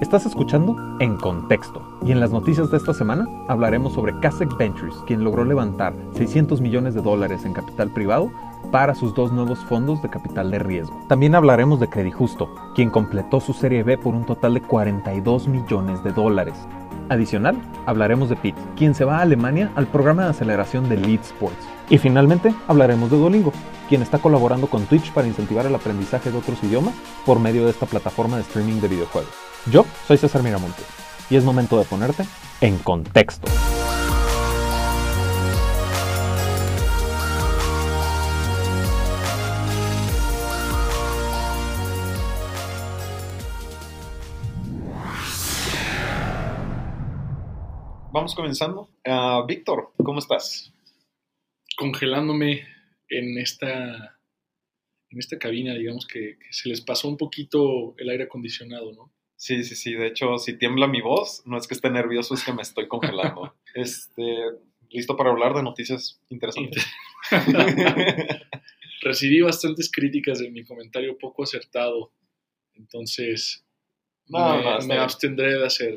Estás escuchando En Contexto y en las noticias de esta semana hablaremos sobre Kasek Ventures, quien logró levantar 600 millones de dólares en capital privado para sus dos nuevos fondos de capital de riesgo. También hablaremos de Credit Justo, quien completó su serie B por un total de 42 millones de dólares. Adicional, hablaremos de Pete, quien se va a Alemania al programa de aceleración de Lead Sports. Y finalmente, hablaremos de Duolingo, quien está colaborando con Twitch para incentivar el aprendizaje de otros idiomas por medio de esta plataforma de streaming de videojuegos. Yo soy César Miramontes y es momento de ponerte en contexto. Vamos comenzando. Ah, Víctor, ¿cómo estás? Congelándome en esta, en esta cabina, digamos que, que se les pasó un poquito el aire acondicionado, ¿no? Sí, sí, sí. De hecho, si tiembla mi voz, no es que esté nervioso, es que me estoy congelando. este, listo para hablar de noticias interesantes. Recibí bastantes críticas de mi comentario poco acertado, entonces No, me, no, me abstendré de hacer.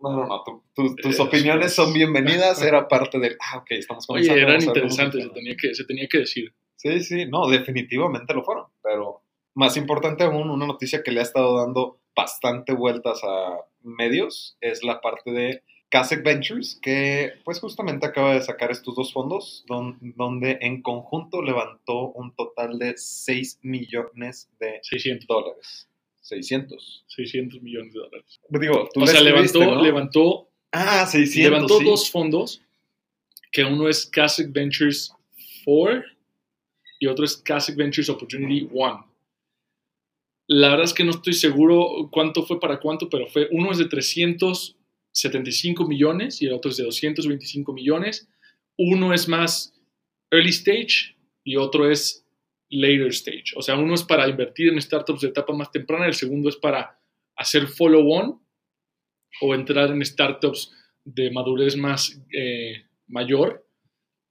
No, no, no. tu- tu- tus Eh, opiniones son bienvenidas. Era parte del. Ah, ok, estamos Oye, comenzando. eran ver cómo interesantes, se tenía, que, se tenía que decir. Sí, sí, no, definitivamente lo fueron. Pero más importante aún, una noticia que le ha estado dando bastante vueltas a medios es la parte de Kasek Ventures, que pues justamente acaba de sacar estos dos fondos, don- donde en conjunto levantó un total de 6 millones de 600, dólares. 600. 600 millones de dólares. Digo, tú O sea, levantó, levantó, Ah, 600. levantó sí. dos fondos, que uno es Kasich Ventures 4 y otro es Kasich Ventures Opportunity 1. La verdad es que no estoy seguro cuánto fue para cuánto, pero fue uno es de 375 millones y el otro es de 225 millones. Uno es más early stage y otro es later stage. O sea, uno es para invertir en startups de etapa más temprana, el segundo es para hacer follow-on o entrar en startups de madurez más eh, mayor,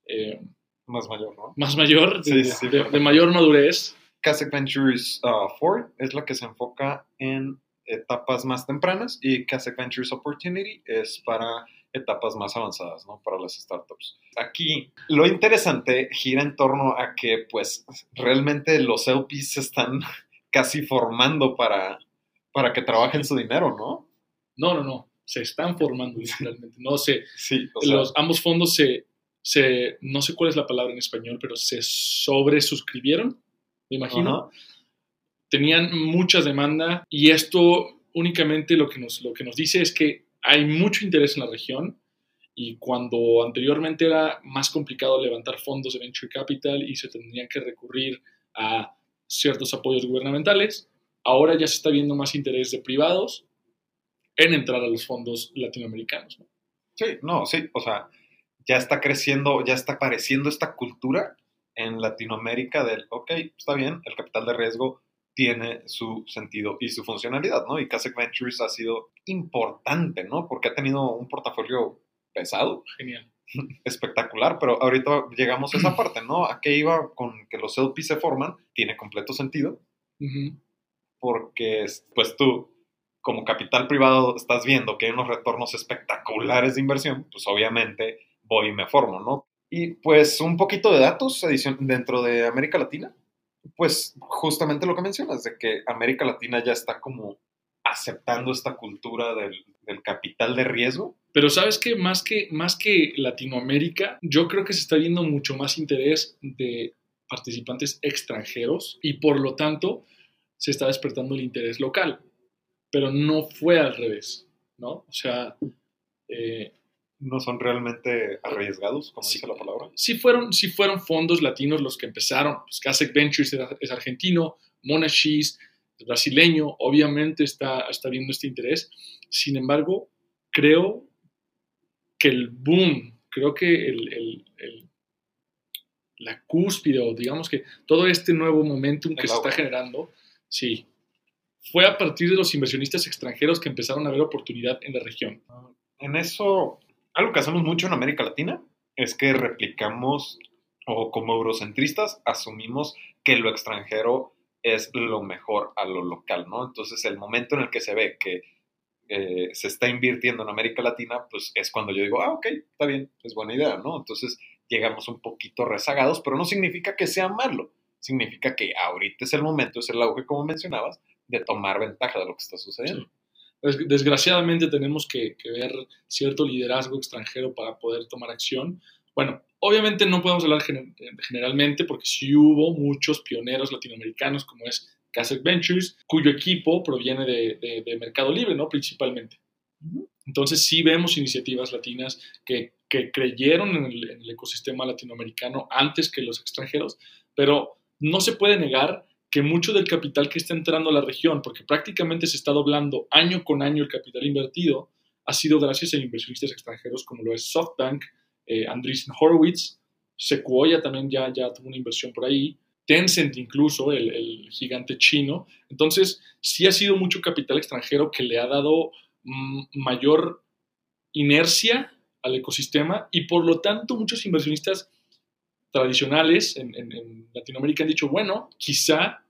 eh, Más mayor, ¿no? más mayor, de, Sí, sí, de mayor madurez. Kasek Ventures uh, 4 es la que se enfoca en etapas más tempranas y Kasek Ventures Opportunity es para etapas más avanzadas, ¿no? Para las startups. Aquí lo interesante gira en torno a que pues realmente los LPs se están casi formando para, para que trabajen su dinero, ¿no? No, no, no, se están formando literalmente. No sé, Sí, o sea, los, ambos fondos se, se, no sé cuál es la palabra en español, pero se sobresuscribieron, me imagino. tenían mucha demanda y esto únicamente lo que, nos, lo que nos dice es que hay mucho interés en la región y cuando anteriormente era más complicado levantar fondos de venture capital y se tendrían que recurrir a ciertos apoyos gubernamentales, ahora ya se está viendo más interés de privados en entrar a los fondos latinoamericanos. ¿no? Sí, no, sí, o sea, ya está creciendo, ya está apareciendo esta cultura en Latinoamérica del, ok, está bien, el capital de riesgo tiene su sentido y su funcionalidad, ¿no? Y Kasek Ventures ha sido importante, ¿no? Porque ha tenido un portafolio pesado, Genial. espectacular, pero ahorita llegamos a esa parte, ¿no? ¿A qué iba con que los LP se forman? Tiene completo sentido, Ujú. porque pues tú como capital privado estás viendo que hay unos retornos espectaculares de inversión, pues obviamente voy y me formo, ¿no? Y pues un poquito de datos dentro de América Latina, pues justamente lo que mencionas, de que América Latina ya está como aceptando esta cultura del, del capital de riesgo. Pero sabes que más que más que Latinoamérica, yo creo que se está viendo mucho más interés de participantes extranjeros y por lo tanto se está despertando el interés local. Pero no fue al revés, ¿no? O sea, eh, No son realmente arriesgados, como Sí. dice la palabra. sí fueron, sí fueron fondos latinos los que empezaron. Pues Kasek Ventures es, argentino, Monashis es brasileño, obviamente está, está viendo este interés. Sin embargo, creo que el boom, creo que el, el- el- la cúspide, o digamos que todo este nuevo momentum que se está generando, sí, fue a partir de los inversionistas extranjeros que empezaron a ver oportunidad en la región. En eso, algo que hacemos mucho en América Latina es que replicamos o como eurocentristas asumimos que lo extranjero es lo mejor a lo local, ¿no? Entonces el momento en el que se ve que eh, se está invirtiendo en América Latina, pues es cuando yo digo, ah, ok, está bien, es buena idea, ¿no? Entonces llegamos un poquito rezagados, pero no significa que sea malo, significa que ahorita es el momento, es el auge, como mencionabas, de tomar ventaja de lo que está sucediendo. Desgraciadamente tenemos que, que ver cierto liderazgo extranjero para poder tomar acción. Bueno, obviamente no podemos hablar generalmente porque sí hubo muchos pioneros latinoamericanos como es Casec Ventures, cuyo equipo proviene de, Mercado Libre, ¿no? Principalmente. Entonces sí vemos iniciativas latinas que, creyeron en el, ecosistema latinoamericano antes que los extranjeros, pero no se puede negar que mucho del capital que está entrando a la región, porque prácticamente se está doblando año con año el capital invertido, ha sido gracias a inversionistas extranjeros como lo es SoftBank, eh, Andreessen Horowitz, Sequoia también ya, ya tuvo una inversión por ahí, Tencent incluso, el, gigante chino. Entonces, sí ha sido mucho capital extranjero que le ha dado mm, mayor inercia al ecosistema y por lo tanto muchos inversionistas tradicionales en, Latinoamérica han dicho, bueno, quizá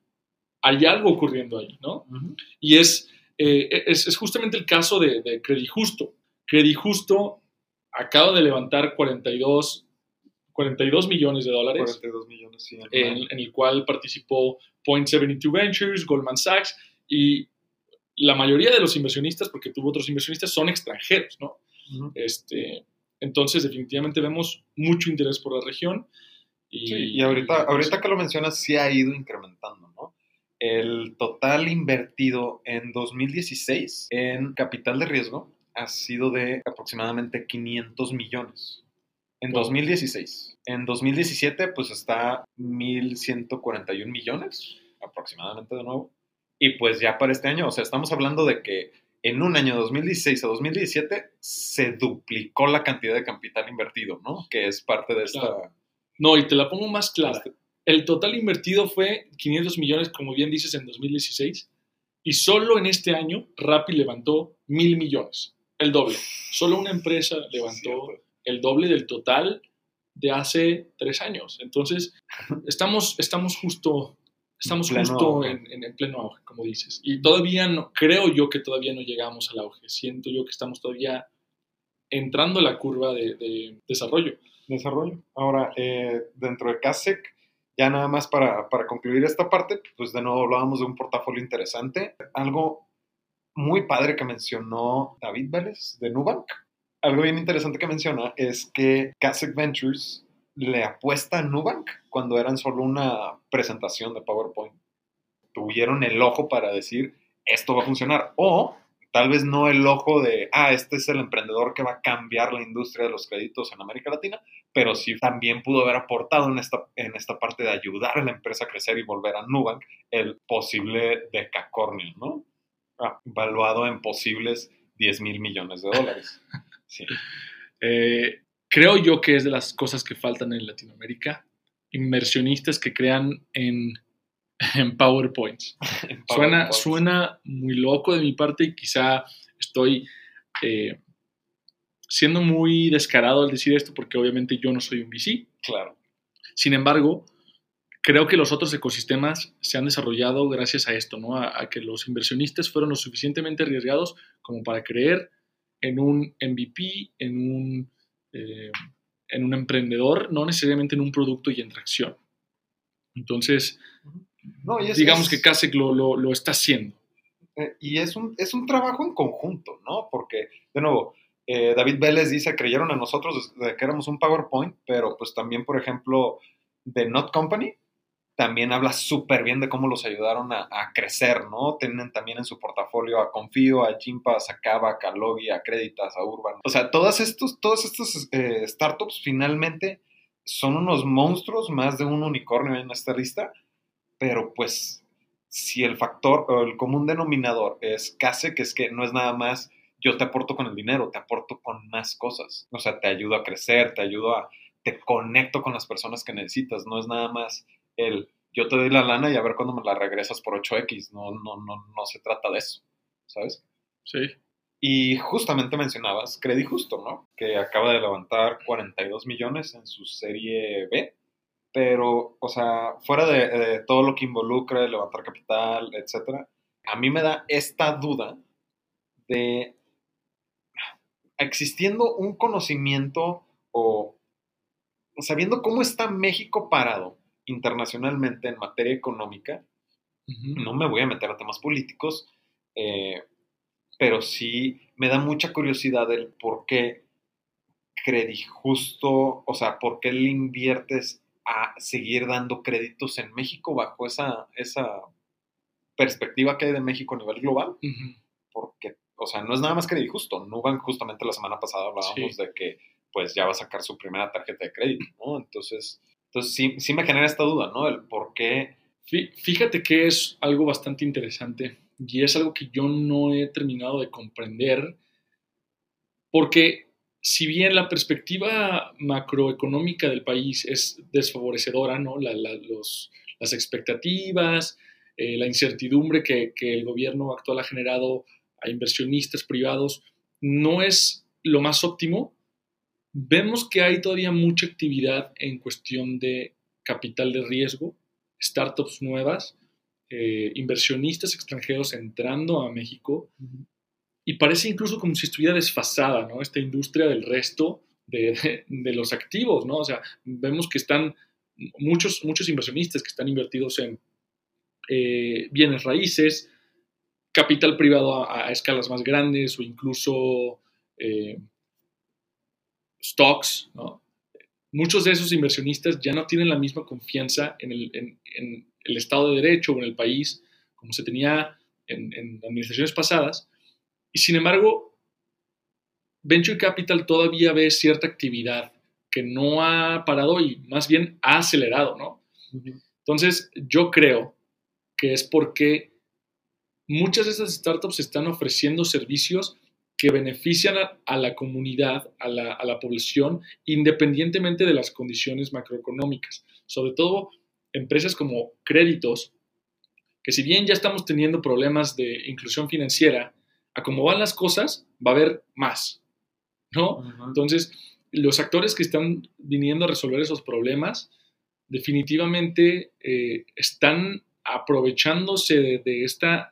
hay algo ocurriendo ahí, ¿no? Y es, eh, es, es, justamente el caso de, de Credit Justo. Credit Justo acaba de levantar 42 42 millones de dólares. 42 millones, sí. En, el cual participó Point72 Ventures, Goldman Sachs y la mayoría de los inversionistas, porque tuvo otros inversionistas, son extranjeros, ¿no? este, entonces, definitivamente vemos mucho interés por la región. Y, sí, y ahorita, ahorita que lo mencionas, sí ha ido incrementando, ¿no? El total invertido en 2016 en capital de riesgo ha sido de aproximadamente 500 millones en 2016. En 2017, pues está 1.141 millones, aproximadamente de nuevo. Y pues ya para este año, o sea, estamos hablando de que en un año 2016 a 2017 se duplicó la cantidad de capital invertido, ¿no? Que es parte de esta... No, y te la pongo más clara. Este el total invertido fue 500 millones, como bien dices, en 2016. Y solo en este año, Rappi levantó mil millones, el doble. Solo una empresa levantó el doble del total de hace tres años. Entonces, estamos, estamos justo, estamos justo en, en, pleno auge, como dices. Y todavía no, creo yo que todavía no llegamos al auge. Siento yo que estamos todavía entrando a la curva de, desarrollo. Desarrollo. Ahora, eh, dentro de CASEC, ya nada más para, para concluir esta parte, pues de nuevo hablábamos de un portafolio interesante. Algo muy padre que mencionó David Vélez de Nubank algo bien interesante que menciona es que Kasek Ventures le apuesta a Nubank cuando eran solo una presentación de PowerPoint. Tuvieron el ojo para decir, esto va a funcionar. O tal vez no el ojo de, ah, este es el emprendedor que va a cambiar la industria de los créditos en América Latina, pero sí también pudo haber aportado en esta, en esta parte de ayudar a la empresa a crecer y volver a Nubank el posible decacornio, ¿no? Ah, valuado en posibles 10 mil millones de dólares. Sí. Eh, creo yo que es de las cosas que faltan en Latinoamérica. Inversionistas que crean en, en PowerPoints. suena, suena muy loco de mi parte y quizá estoy eh, siendo muy descarado al decir esto porque obviamente yo no soy un VC. Claro. Sin embargo, creo que los otros ecosistemas se han desarrollado gracias a esto, ¿no? a, que los inversionistas fueron lo suficientemente arriesgados como para creer en un MVP, en un, eh, en un emprendedor, no necesariamente en un producto y en tracción. Entonces, digamos que Kasek lo, lo, está haciendo. Eh, y es un, es un trabajo en conjunto, ¿no? Porque, de nuevo, eh, David Vélez dice, creyeron en nosotros de que éramos un PowerPoint, pero pues también, por ejemplo, de Not Company, también habla súper bien de cómo los ayudaron a, crecer, ¿no? Tienen también en su portafolio a Confío, a Jimpa, a Sacaba, a Logi, a Creditas, a Urban. O sea, todas estos, estas eh, startups finalmente son unos monstruos, más de un unicornio en esta lista, pero pues si el factor o el común denominador es casi que es que no es nada más yo te aporto con el dinero, te aporto con más cosas. O sea, te ayudo a crecer, te ayudo a, te conecto con las personas que necesitas, no es nada más el yo te doy la lana y a ver cuándo me la regresas por 8X. No, no, no, no se trata de eso, ¿sabes? Sí. Y justamente mencionabas Credit Justo, ¿no? Que acaba de levantar 42 millones en su serie B. Pero, o sea, fuera de, todo lo que involucra levantar capital, etcétera, a mí me da esta duda de existiendo un conocimiento o sabiendo cómo está México parado internacionalmente en materia económica, no me voy a meter a temas políticos, eh, pero sí me da mucha curiosidad el por qué credijusto, o sea, por qué le inviertes a seguir dando créditos en México bajo esa, esa perspectiva que hay de México a nivel global, o sea, no es nada más credijusto. Nubank justamente la semana pasada hablábamos Sí. de que pues ya va a sacar su primera tarjeta de crédito, ¿no? Entonces, entonces sí, sí me genera esta duda, ¿no? El por qué Fí- Fíjate que es algo bastante interesante y es algo que yo no he terminado de comprender porque si bien la perspectiva macroeconómica del país es desfavorecedora, ¿no? La- la- los- las expectativas, eh, la incertidumbre que, que el gobierno actual ha generado a inversionistas privados no es lo más óptimo, vemos que hay todavía mucha actividad en cuestión de capital de riesgo, startups nuevas, eh, inversionistas extranjeros entrando a México y parece incluso como si estuviera desfasada, ¿no? Esta industria del resto de, de- de los activos, ¿no? O sea, vemos que están muchos, muchos inversionistas que están invertidos en eh, bienes raíces, capital privado a, a escalas más grandes o incluso eh, stocks, ¿no? Muchos de esos inversionistas ya no tienen la misma confianza en el, en- en el Estado de Derecho o en el país como se tenía en, en administraciones pasadas. Y sin embargo, Venture Capital todavía ve cierta actividad que no ha parado y más bien ha acelerado, ¿no? Entonces, yo creo que es porque muchas de esas startups están ofreciendo servicios que benefician a, a la comunidad, a la, a la población, independientemente de las condiciones macroeconómicas. Sobre todo empresas como créditos, que si bien ya estamos teniendo problemas de inclusión financiera, a cómo van las cosas, va a haber más, ¿no? Entonces, los actores que están viniendo a resolver esos problemas definitivamente eh, están aprovechándose de, de esta,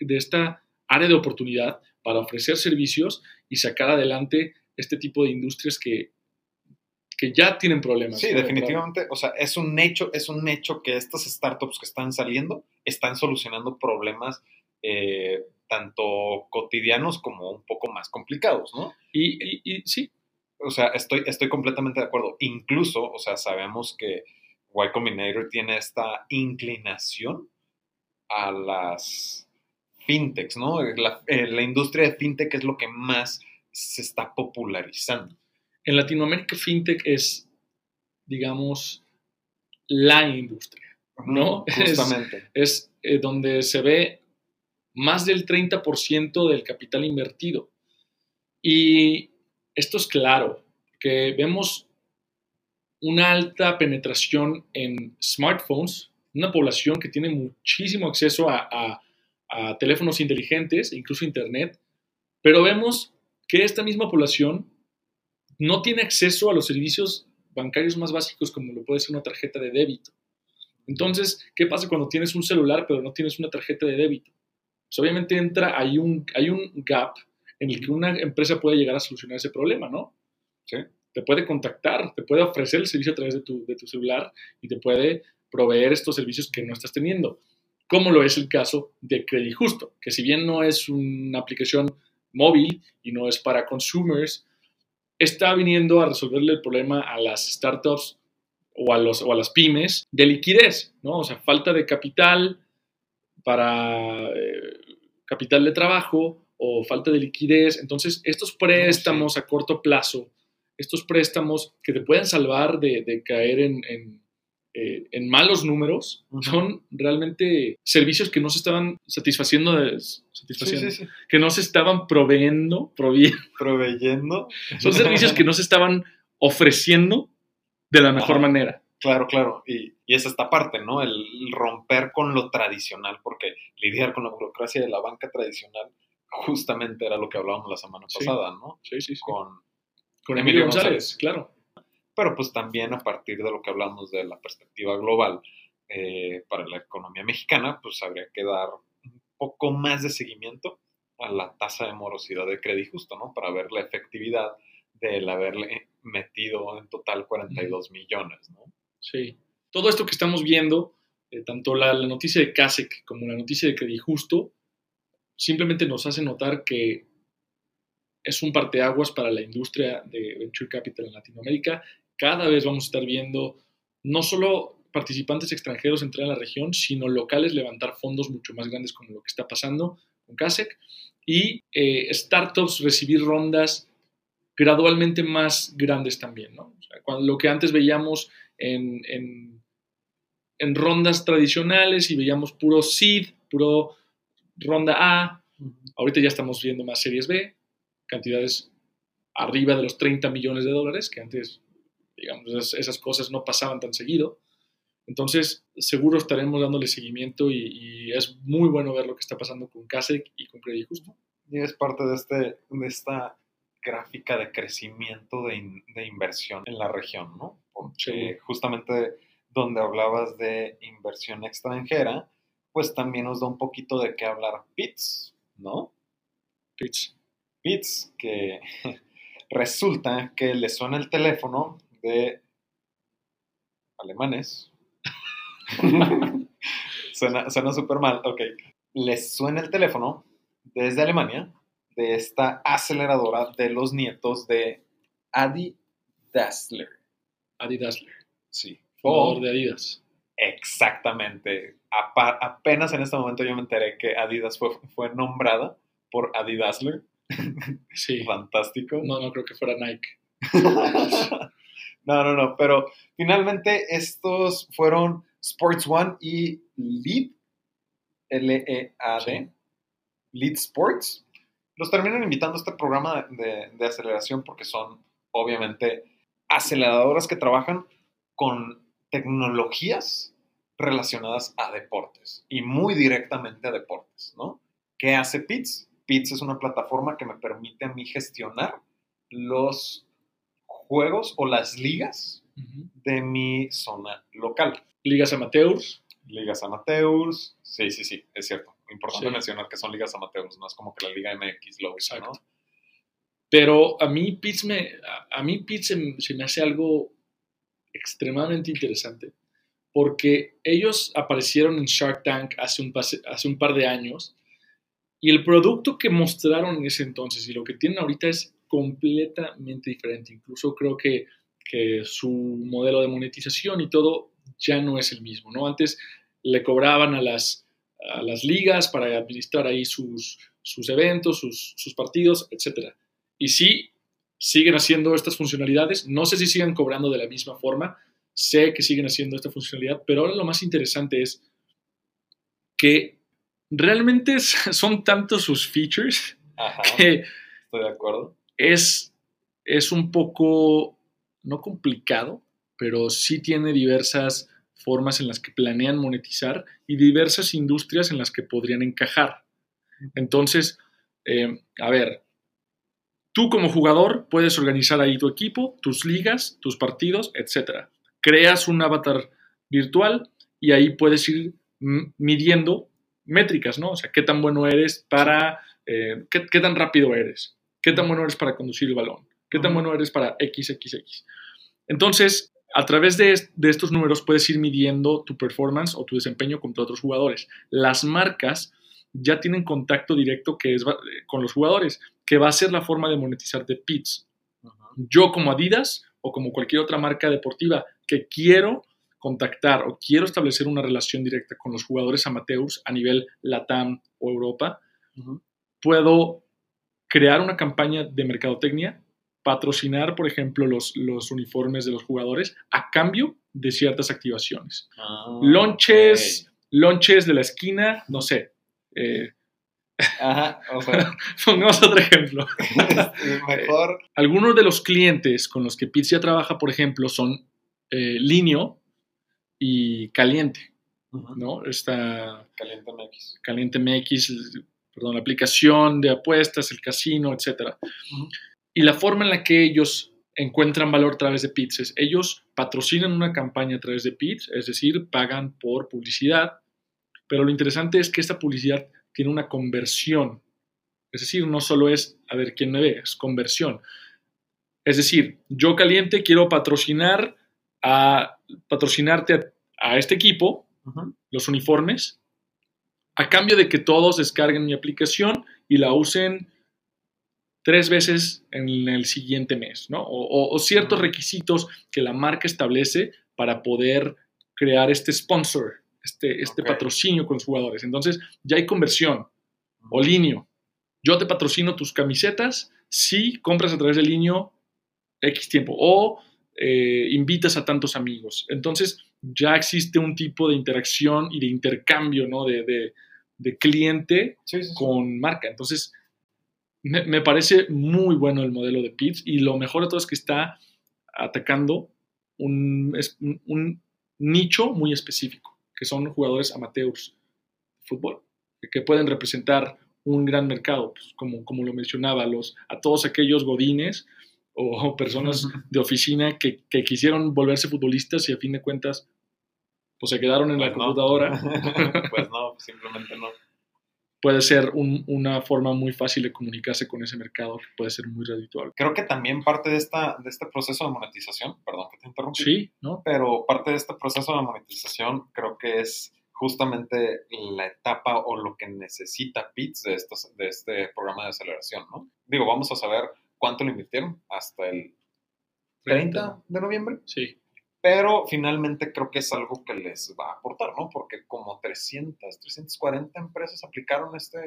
de esta área de oportunidad para ofrecer servicios y sacar adelante este tipo de industrias que, que ya tienen problemas. Sí, ¿no? definitivamente, o sea, es un hecho, es un hecho que estas startups que están saliendo están solucionando problemas eh, tanto cotidianos como un poco más complicados, ¿no? Y, y- y sí, O sea, estoy, estoy completamente de acuerdo. Incluso, o sea, sabemos que Y Combinator tiene esta inclinación a las fintechs, ¿no? La, eh, la industria de fintech es lo que más se está popularizando. en Latinoamérica FinTech es, digamos, la industria. ¿No? Justamente. es eh, donde se ve más del 30% del capital invertido. Y esto es claro, que vemos una alta penetración en smartphones, una población que tiene muchísimo acceso a, a- a teléfonos inteligentes, incluso Internet, pero vemos que esta misma población no tiene acceso a los servicios bancarios más básicos como lo puede ser una tarjeta de débito. Entonces, ¿qué pasa cuando tienes un celular pero no tienes una tarjeta de débito? Pues obviamente entra, hay un, hay un gap en el que una empresa puede llegar a solucionar ese problema, ¿no? Sí. Te puede contactar, te puede ofrecer el servicio a través de tu, de tu celular y te puede proveer estos servicios que no estás teniendo, como lo es el caso de Credit Justo, que si bien no es una aplicación móvil y no es para consumers, está viniendo a resolverle el problema a las startups o a, los, o a las pymes de liquidez, ¿no? O sea, falta de capital para eh, capital de trabajo o falta de liquidez. Entonces, estos préstamos a corto plazo, estos préstamos que te pueden salvar de, de caer en, en, eh, en malos números, son realmente servicios que no se estaban satisfaciendo, de- Sí, satisfaciendo sí, sí. que no se estaban proveyendo, Proveyendo. son servicios que no se estaban ofreciendo de la mejor manera. Claro, claro. Y, y es esta parte, ¿no? El romper con lo tradicional, porque lidiar con la burocracia de la banca tradicional justamente era lo que hablábamos la semana pasada, ¿no? Sí, sí, sí. Con, Con Emilio Emilio González, González. claro. Pero pues también a partir de lo que hablamos de la perspectiva global eh, para la economía mexicana, pues habría que dar un poco más de seguimiento a la tasa de morosidad de crédito justo, ¿no? Para ver la efectividad del haberle metido en total 42 millones, ¿no? Sí. Todo esto que estamos viendo, eh, tanto la, la, noticia de CASEC como la noticia de Credit Justo, simplemente nos hace notar que es un parteaguas para la industria de Venture Capital en Latinoamérica. Cada vez vamos a estar viendo no solo participantes extranjeros entrar a la región, sino locales levantar fondos mucho más grandes como lo que está pasando con CASEC y eh, startups recibir rondas gradualmente más grandes también, ¿no? O sea, cuando, lo que antes veíamos en, en, en, rondas tradicionales y veíamos puro seed, puro ronda A, ahorita ya estamos viendo más series B, cantidades arriba de los 30 millones de dólares, que antes, digamos, esas, esas cosas no pasaban tan seguido. Entonces, seguro estaremos dándole seguimiento y, y, es muy bueno ver lo que está pasando con CASEC y con Credit Justo. Y es parte de, este, de esta gráfica de crecimiento de, in, de inversión en la región, ¿no? Porque sí. justamente donde hablabas de inversión extranjera, pues también nos da un poquito de qué hablar PITS, ¿no? PITS. PITS, que resulta que le suena el teléfono de alemanes. suena súper mal, ok. Les suena el teléfono desde Alemania de esta aceleradora de los nietos de Adi Dassler. Adi Dassler. Sí. Fundador de Adidas. Exactamente. Apenas en este momento yo me enteré que Adidas fue, fue nombrada por Adi Dassler. Sí. Fantástico. No, no creo que fuera Nike. no, no, no. Pero finalmente estos fueron Sports One y Lead, L-E-A-D, sí. Lead Sports. Los terminan invitando a este programa de, de, aceleración porque son, obviamente, aceleradoras que trabajan con tecnologías relacionadas a deportes y muy directamente a deportes, ¿no? ¿Qué hace PITS? PITS es una plataforma que me permite a mí gestionar los juegos o las ligas uh -huh. de mi zona local. Ligas amateurs. Ligas amateurs. Sí, sí, sí, es cierto. Importante sí. mencionar que son ligas amateurs, no es como que la Liga MX lo usa, ¿no? Pero a mí Pitts me, a, a mí Pitts se, se, me hace algo extremadamente interesante porque ellos aparecieron en Shark Tank hace un, pase, hace un par de años y el producto que mostraron en ese entonces y lo que tienen ahorita es completamente diferente. Incluso creo que, que su modelo de monetización y todo ya no es el mismo, ¿no? Antes le cobraban a las, a las ligas para administrar ahí sus, sus eventos, sus, sus, partidos, etc. Y sí, siguen haciendo estas funcionalidades. No sé si siguen cobrando de la misma forma. Sé que siguen haciendo esta funcionalidad, pero ahora lo más interesante es que realmente son tantos sus features Ajá, que estoy de acuerdo. Es, es un poco, no complicado, pero sí tiene diversas formas en las que planean monetizar y diversas industrias en las que podrían encajar. Entonces, eh, a ver, tú como jugador puedes organizar ahí tu equipo, tus ligas, tus partidos, etc. Creas un avatar virtual y ahí puedes ir midiendo métricas, ¿no? O sea, qué tan bueno eres para, eh, qué, qué, tan rápido eres, qué tan bueno eres para conducir el balón, qué tan bueno eres para XXX. Entonces, a través de, de, estos números puedes ir midiendo tu performance o tu desempeño contra otros jugadores. Las marcas ya tienen contacto directo que es, con los jugadores, que va a ser la forma de monetizar de PITS. Uh -huh. Yo como Adidas o como cualquier otra marca deportiva que quiero contactar o quiero establecer una relación directa con los jugadores amateurs a nivel LATAM o Europa, uh -huh. puedo crear una campaña de mercadotecnia patrocinar, por ejemplo, los, los, uniformes de los jugadores a cambio de ciertas activaciones. Ah, lonches, okay. lonches de la esquina, no sé. Eh, Ajá, o sea, pongamos otro ejemplo. Mejor. Algunos de los clientes con los que Pizza trabaja, por ejemplo, son eh, Linio y Caliente. Uh -huh. ¿no? Esta, Caliente MX. Caliente MX, perdón, la aplicación de apuestas, el casino, etc. Uh -huh y la forma en la que ellos encuentran valor a través de PITS es, ellos patrocinan una campaña a través de PITS, es decir, pagan por publicidad, pero lo interesante es que esta publicidad tiene una conversión Es decir, no solo es a ver quién me ve, es conversión. Es decir, yo caliente quiero patrocinar a patrocinarte a, a este equipo, los uniformes, a cambio de que todos descarguen mi aplicación y la usen tres veces en el siguiente mes, ¿no? O, o- o ciertos requisitos que la marca establece para poder crear este sponsor, este, este patrocinio con los jugadores. Entonces, ya hay conversión. O Linio, yo te patrocino tus camisetas si compras a través de Linio X tiempo. O eh, invitas a tantos amigos. Entonces, ya existe un tipo de interacción y de intercambio, ¿no? De, de- de cliente Sí, sí, con marca. Entonces, me, me parece muy bueno el modelo de Pitts y lo mejor de todo es que está atacando un, es- un- un nicho muy específico, que son jugadores amateurs de fútbol, que, pueden representar un gran mercado, pues, como, como lo mencionaba, los, a todos aquellos godines o personas de oficina que, que quisieron volverse futbolistas y a fin de cuentas pues se quedaron en la Pues no. computadora. pues no, simplemente no. puede ser un- una forma muy fácil de comunicarse con ese mercado, que puede ser muy redituable. Creo que también parte de, esta, de este proceso de monetización, perdón que te interrumpí, Sí, ¿no? pero parte de este proceso de monetización creo que es justamente la etapa o lo que necesita PITS de, estos, de este programa de aceleración, ¿no? Digo, vamos a saber cuánto le invirtieron hasta el 30 de noviembre, Sí, pero finalmente creo que es algo que les va a aportar, ¿no? Porque como 300, 340 empresas aplicaron este,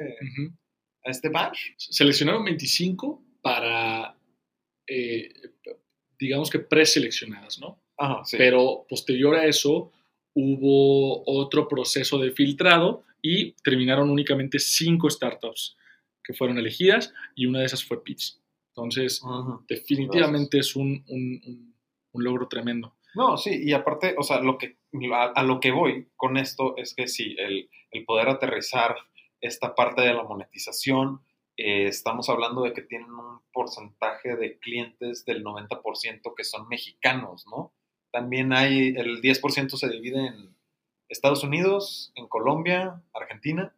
a este badge. Seleccionaron 25 para, eh, digamos que preseleccionadas, ¿no? Ajá, sí. Pero posterior a eso hubo otro proceso de filtrado y terminaron únicamente cinco startups que fueron elegidas y una de esas fue Pitts. Entonces, definitivamente es un, un- un- un logro tremendo. No, sí, y aparte, o sea, lo que, a, a lo que voy con esto es que sí, el, el poder aterrizar esta parte de la monetización, eh, estamos hablando de que tienen un porcentaje de clientes del 90% que son mexicanos, ¿no? También hay, el 10% se divide en Estados Unidos, en Colombia, Argentina,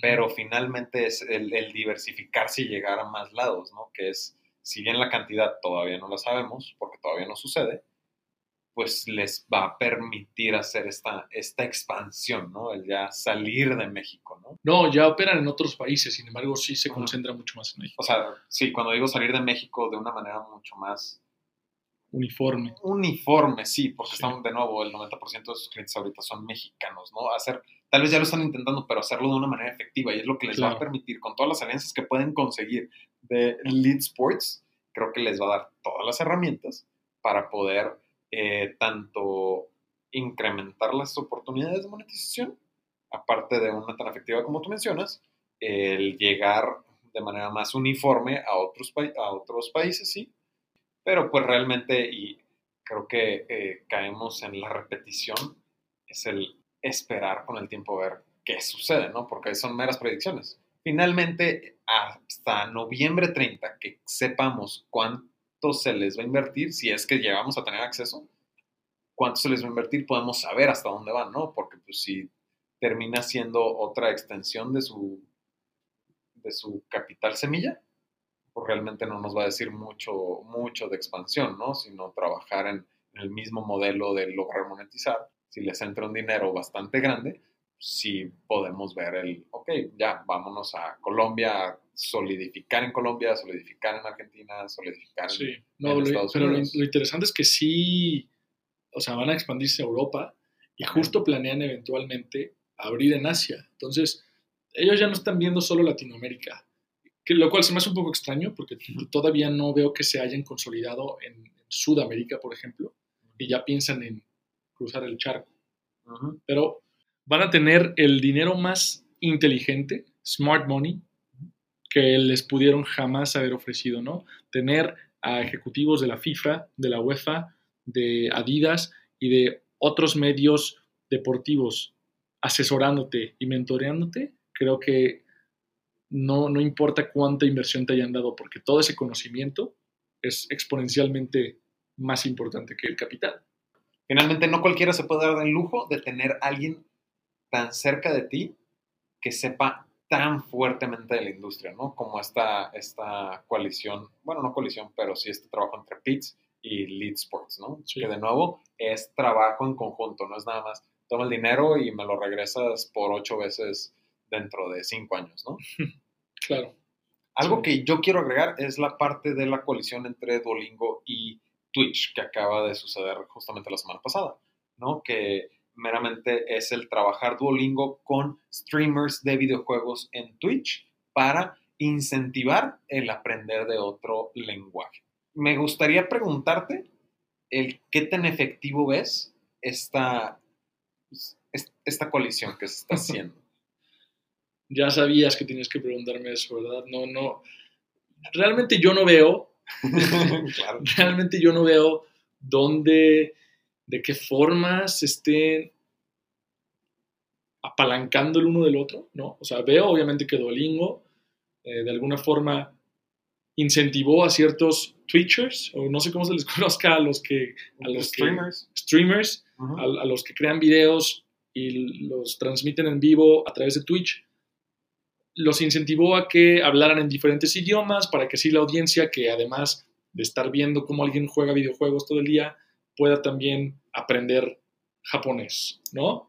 pero finalmente es el, el diversificarse y llegar a más lados, ¿no? Que es, si bien la cantidad todavía no la sabemos, porque todavía no sucede, pues les va a permitir hacer esta, esta expansión, ¿no? El ya salir de México, ¿no? No, ya operan en otros países, sin embargo, sí se concentra mucho más en México. O sea, sí, cuando digo salir de México de una manera mucho más Uniforme. uniforme, sí, porque Sí. estamos de nuevo, el 90% de sus clientes ahorita son mexicanos, ¿no? Hacer, tal vez ya lo están intentando, pero hacerlo de una manera efectiva y es lo que les va a permitir con todas las alianzas que pueden conseguir de Lead Sports, creo que les va a dar todas las herramientas para poder eh, tanto incrementar las oportunidades de monetización, aparte de una tan efectiva como tú mencionas, el llegar de manera más uniforme a otros, a otros países, sí, pero pues realmente, y creo que eh, caemos en la repetición, es el esperar con el tiempo ver qué sucede, ¿no? Porque son meras predicciones. Finalmente, hasta noviembre 30, que sepamos cuánto se les va a invertir, si es que llegamos a tener acceso, cuánto se les va a invertir, podemos saber hasta dónde van, ¿no? Porque pues si termina siendo otra extensión de su, de su capital semilla, pues realmente no nos va a decir mucho, mucho de expansión, ¿no? Sino trabajar en, en el mismo modelo de lograr monetizar. Si les entra un dinero bastante grande, sí podemos ver el, ok, ya, vámonos a Colombia, solidificar en Colombia, solidificar en Argentina, solidificar en... Sí, no, en lo- Estados pero lo, Unidos. lo interesante es que sí, o sea, van a expandirse a Europa y justo planean eventualmente abrir en Asia. Entonces, ellos ya no están viendo solo Latinoamérica, que, lo cual se me hace un poco extraño porque todavía no veo que se hayan consolidado en, en Sudamérica, por ejemplo, y ya piensan en cruzar el charco. Pero van a tener el dinero más inteligente, smart money, que les pudieron jamás haber ofrecido, ¿no? Tener a ejecutivos de la FIFA, de la UEFA, de Adidas y de otros medios deportivos asesorándote y mentoreándote, creo que no, no importa cuánta inversión te hayan dado, porque todo ese conocimiento es exponencialmente más importante que el capital. Finalmente, no cualquiera se puede dar el lujo de tener a alguien tan cerca de ti que sepa tan fuertemente de la industria, ¿no? Como esta, esta coalición, bueno, no coalición, pero sí este trabajo entre PITS y Lead Sports, ¿no? Sí. Que de nuevo es trabajo en conjunto, no es nada más toma el dinero y me lo regresas por ocho veces dentro de cinco años, ¿no? Claro. Algo Sí. que yo quiero agregar es la parte de la coalición entre Duolingo y Twitch, que acaba de suceder justamente la semana pasada, ¿no? Que meramente es el trabajar Duolingo con streamers de videojuegos en Twitch para incentivar el aprender de otro lenguaje. Me gustaría preguntarte el qué tan efectivo ves esta, es- esta coalición que se está haciendo. Ya sabías que tenías que preguntarme eso, ¿verdad? No, no. Realmente yo no veo, claro. realmente yo no veo dónde, de qué forma se estén apalancando el uno del otro, ¿no? O sea, veo obviamente que Duolingo eh, de alguna forma incentivó a ciertos Twitchers, o no sé cómo se les conozca a los que, a los que- streamers. streamers, Ujú. a, a los que crean videos y los transmiten en vivo a través de Twitch, los incentivó a que hablaran en diferentes idiomas para que así la audiencia, que además de estar viendo cómo alguien juega videojuegos todo el día, pueda también aprender japonés, ¿no?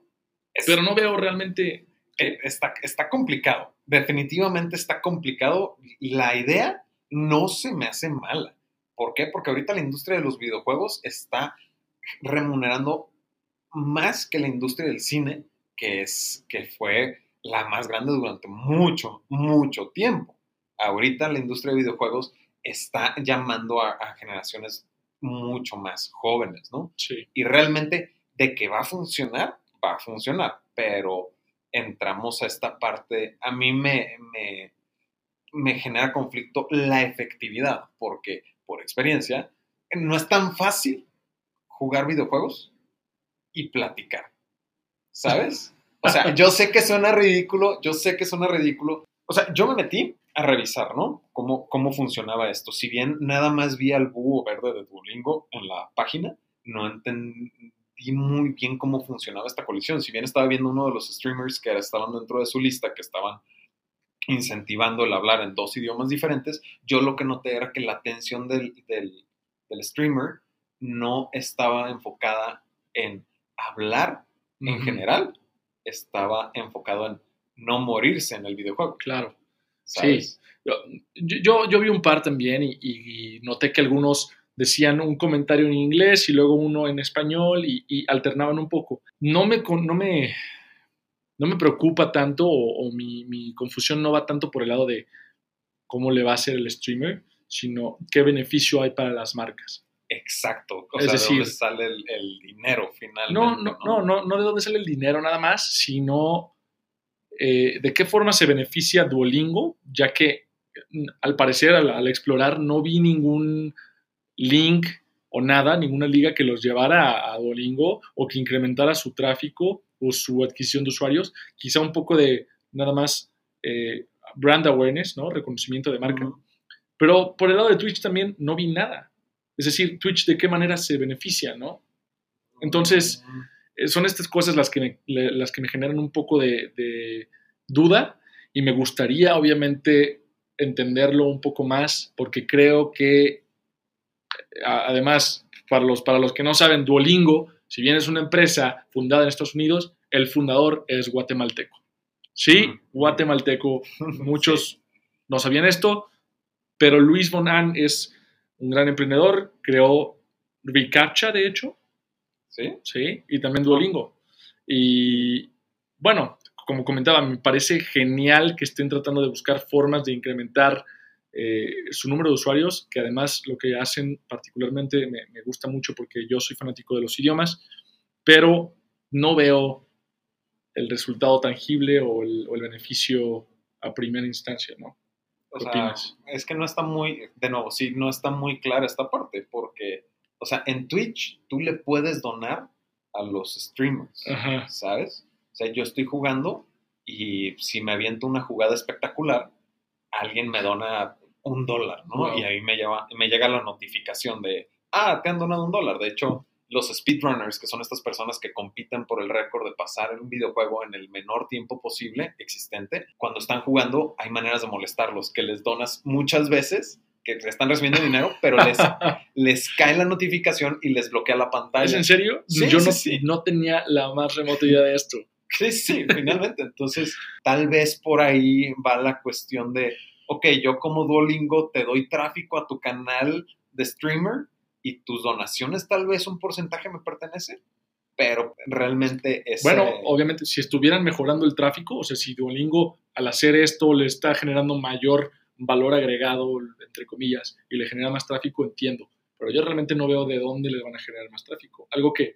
Es- Pero no veo realmente... está, está complicado. Definitivamente está complicado. La idea no se me hace mala. ¿Por qué? Porque ahorita la industria de los videojuegos está remunerando más que la industria del cine, que, es, que fue la más grande durante mucho, mucho tiempo. Ahorita la industria de videojuegos está llamando a, a generaciones mucho más jóvenes, ¿no? Sí, y realmente de que va a funcionar, va a funcionar, pero entramos a esta parte, a mí me, me, me genera conflicto la efectividad, porque por experiencia no es tan fácil jugar videojuegos y platicar, ¿sabes? O sea, yo sé que suena ridículo, yo sé que suena ridículo. O sea, yo me metí a revisar, ¿no? Cómo, cómo funcionaba esto. Si bien nada más vi al búho verde de Duolingo en la página, no entendí muy bien cómo funcionaba esta colisión. Si bien estaba viendo uno de los streamers que estaban dentro de su lista, que estaban incentivando el hablar en dos idiomas diferentes, yo lo que noté era que la atención del, del, del streamer no estaba enfocada en hablar en general, estaba enfocado en no morirse en el videojuego. Claro. ¿Sabes? Yo, yo, yo vi un par también y, y noté que algunos decían un comentario en inglés y luego uno en español y, y alternaban un poco. No me, no me, no me preocupa tanto o, o mi, mi confusión no va tanto por el lado de cómo le va a hacer el streamer, sino qué beneficio hay para las marcas. Exacto. O Es sea, decir- de dónde sale el, el dinero finalmente. No, no, no, no, no de dónde sale el dinero nada más, sino eh, de qué forma se beneficia Duolingo, ya que mm, al parecer al, al explorar no vi ningún link o nada, ninguna liga que los llevara a, a Duolingo o que incrementara su tráfico o su adquisición de usuarios, quizá un poco de nada más eh, brand awareness, ¿no? Reconocimiento de marca. Pero por el lado de Twitch también no vi nada. Es decir, Twitch de qué manera se beneficia, ¿no? Entonces, son estas cosas las que me, las que me generan un poco de, de duda y me gustaría obviamente entenderlo un poco más porque creo que además para los, para los que no saben Duolingo si bien es una empresa fundada en Estados Unidos el fundador es guatemalteco sí Ujú. guatemalteco muchos no sabían esto pero Luis Bonan es un gran emprendedor creó Recaptcha de hecho ¿Sí? Sí, y también Duolingo. Y bueno, como comentaba, me parece genial que estén tratando de buscar formas de incrementar eh, su número de usuarios, que además lo que hacen particularmente me, me gusta mucho porque yo soy fanático de los idiomas, pero no veo el resultado tangible o el, o el beneficio a primera instancia, ¿no? O ¿Qué sea, opinas? es que no está muy, de nuevo, sí, no está muy clara esta parte, porque, o sea, en Twitch tú le puedes donar a los streamers, Ajá. ¿sabes? O sea, yo estoy jugando y si me aviento una jugada espectacular, alguien me dona un dólar, ¿no? Wow. Y ahí me, lleva, me llega la notificación de, ah, te han donado un dólar. De hecho, los speedrunners, que son estas personas que compiten por el récord de pasar en un videojuego en el menor tiempo posible existente, cuando están jugando hay maneras de molestarlos, que les donas muchas veces que están recibiendo dinero, pero les, les cae la notificación y les bloquea la pantalla. ¿Es en serio? Sí, Yo no, sí, sí. no tenía la más remota idea de esto. Sí, sí, finalmente. Entonces, tal vez por ahí va la cuestión de, ok, yo como Duolingo te doy tráfico a tu canal de streamer y tus donaciones tal vez un porcentaje me pertenece, pero realmente es... Bueno, obviamente, si estuvieran mejorando el tráfico, o sea, si Duolingo al hacer esto le está generando mayor valor agregado, entre comillas, y le genera más tráfico, entiendo. Pero yo realmente no veo de dónde le van a generar más tráfico. Algo que,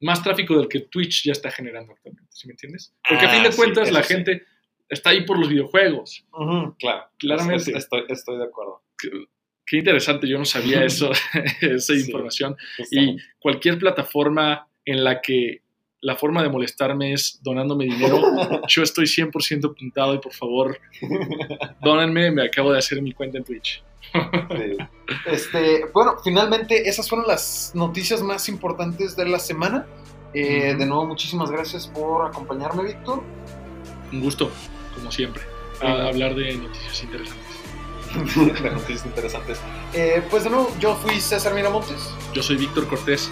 más tráfico del que Twitch ya está generando actualmente, ¿sí me entiendes? Porque a fin Ah, de sí, cuentas la sí. gente está ahí por los videojuegos. Claro, Claramente. Es- Estoy, estoy de acuerdo. Qué, qué interesante, yo no sabía eso, esa Sí. información. Y cualquier plataforma en la que la forma de molestarme es donándome dinero, yo estoy 100% pintado y por favor, dónenme, me acabo de hacer mi cuenta en Twitch. Sí. Este, bueno, finalmente esas fueron las noticias más importantes de la semana. Eh. De nuevo, muchísimas gracias por acompañarme, Víctor. Un gusto, como siempre, a hablar de noticias interesantes. de noticias interesantes. Eh, pues de nuevo, yo fui César Miramontes. Yo soy Víctor Cortés.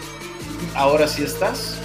Ahora sí estás